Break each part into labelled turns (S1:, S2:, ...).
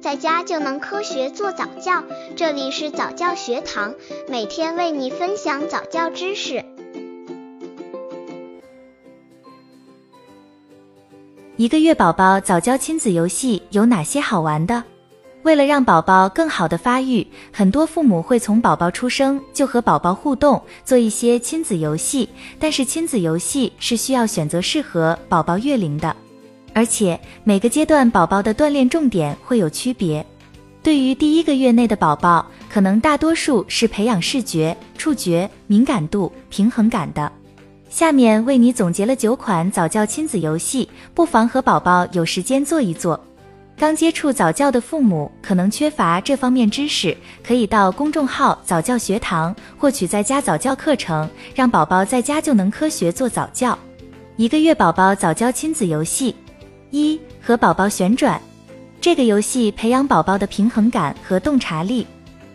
S1: 在家就能科学做早教。这里是早教学堂，每天为你分享早教知识。
S2: 一个月宝宝早教亲子游戏有哪些好玩的？为了让宝宝更好的发育，很多父母会从宝宝出生就和宝宝互动，做一些亲子游戏。但是亲子游戏是需要选择适合宝宝月龄的，而且每个阶段宝宝的锻炼重点会有区别。对于第一个月内的宝宝，可能大多数是培养视觉、触觉敏感度、平衡感的。下面为你总结了九款早教亲子游戏，不妨和宝宝有时间做一做。刚接触早教的父母可能缺乏这方面知识，可以到公众号早教学堂获取在家早教课程，让宝宝在家就能科学做早教。一个月宝宝早教亲子游戏一和宝宝旋转，这个游戏培养宝宝的平衡感和洞察力。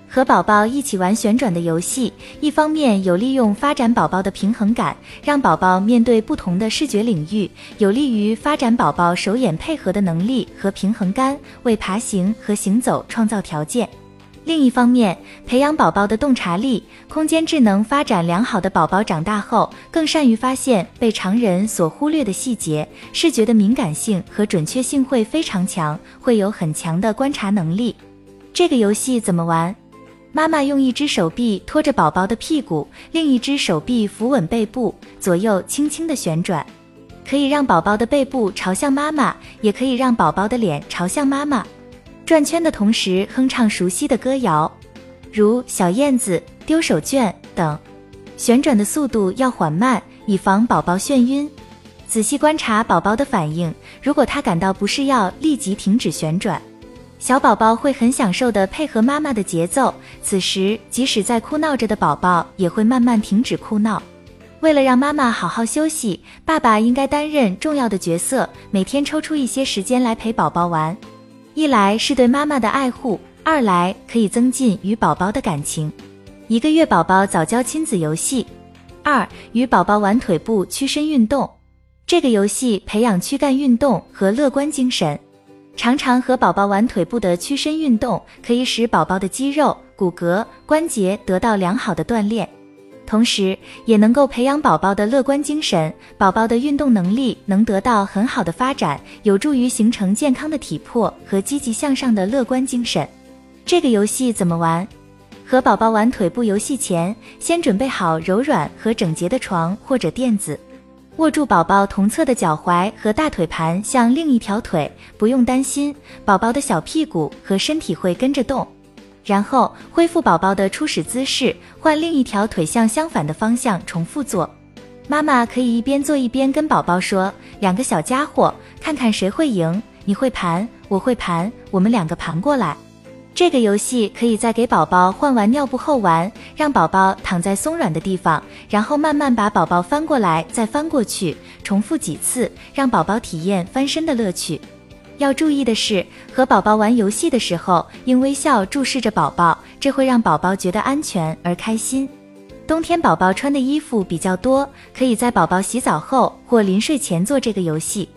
S2: 和宝宝一起玩旋转的游戏，一方面有利用发展宝宝的平衡感，让宝宝面对不同的视觉领域，有利于发展宝宝手眼配合的能力和平衡感，为爬行和行走创造条件；另一方面，培养宝宝的洞察力、空间智能发展良好的宝宝，长大后更善于发现被常人所忽略的细节，视觉的敏感性和准确性会非常强，会有很强的观察能力。这个游戏怎么玩？妈妈用一只手臂托着宝宝的屁股，另一只手臂扶稳背部，左右轻轻的旋转，可以让宝宝的背部朝向妈妈，也可以让宝宝的脸朝向妈妈。转圈的同时哼唱熟悉的歌谣，如小燕子、丢手绢等。旋转的速度要缓慢，以防宝宝眩晕。仔细观察宝宝的反应，如果他感到不适，要立即停止旋转。小宝宝会很享受的配合妈妈的节奏，此时即使在哭闹着的宝宝也会慢慢停止哭闹。为了让妈妈好好休息，爸爸应该担任重要的角色，每天抽出一些时间来陪宝宝玩。一来是对妈妈的爱护，二来可以增进与宝宝的感情。一个月宝宝早教亲子游戏二，与宝宝玩腿部屈伸运动。这个游戏培养躯干运动和乐观精神。常常和宝宝玩腿部的屈伸运动，可以使宝宝的肌肉、骨骼、关节得到良好的锻炼，同时也能够培养宝宝的乐观精神，宝宝的运动能力能得到很好的发展，有助于形成健康的体魄和积极向上的乐观精神。这个游戏怎么玩？和宝宝玩腿部游戏前，先准备好柔软和整洁的床或者垫子。握住宝宝同侧的脚踝和大腿盘向另一条腿，不用担心，宝宝的小屁股和身体会跟着动。然后恢复宝宝的初始姿势，换另一条腿向相反的方向重复做。妈妈可以一边做一边跟宝宝说：“两个小家伙，看看谁会赢？你会盘，我会盘，我们两个盘过来。”这个游戏可以在给宝宝换完尿布后玩，让宝宝躺在松软的地方，然后慢慢把宝宝翻过来，再翻过去，重复几次，让宝宝体验翻身的乐趣。要注意的是，和宝宝玩游戏的时候，应微笑注视着宝宝，这会让宝宝觉得安全而开心。冬天宝宝穿的衣服比较多，可以在宝宝洗澡后或临睡前做这个游戏。